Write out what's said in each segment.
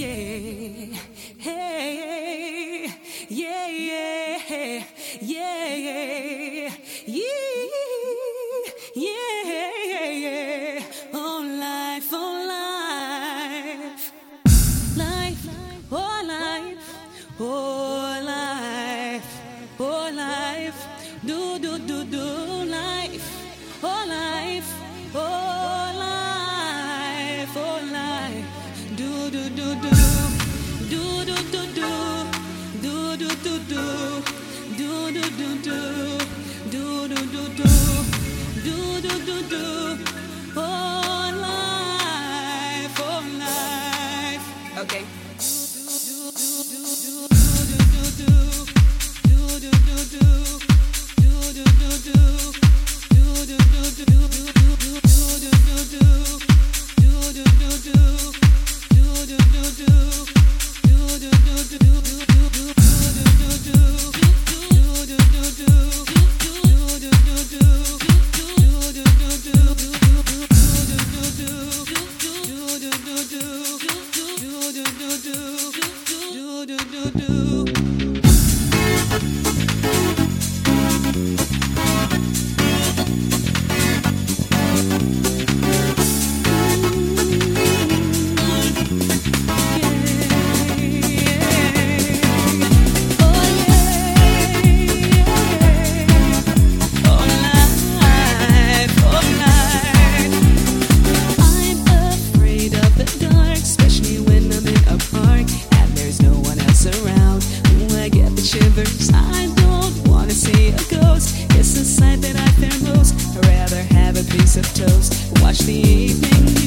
shivers. I don't It's a sight that I fear most. I'd rather have a piece of toast, watch the evening.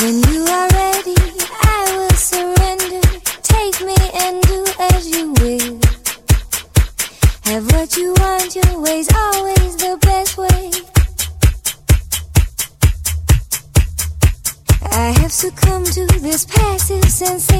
When you are ready, I will surrender. Take me and do as you will. Have what you want, your way's always the best way. I have succumbed to this passive sensation.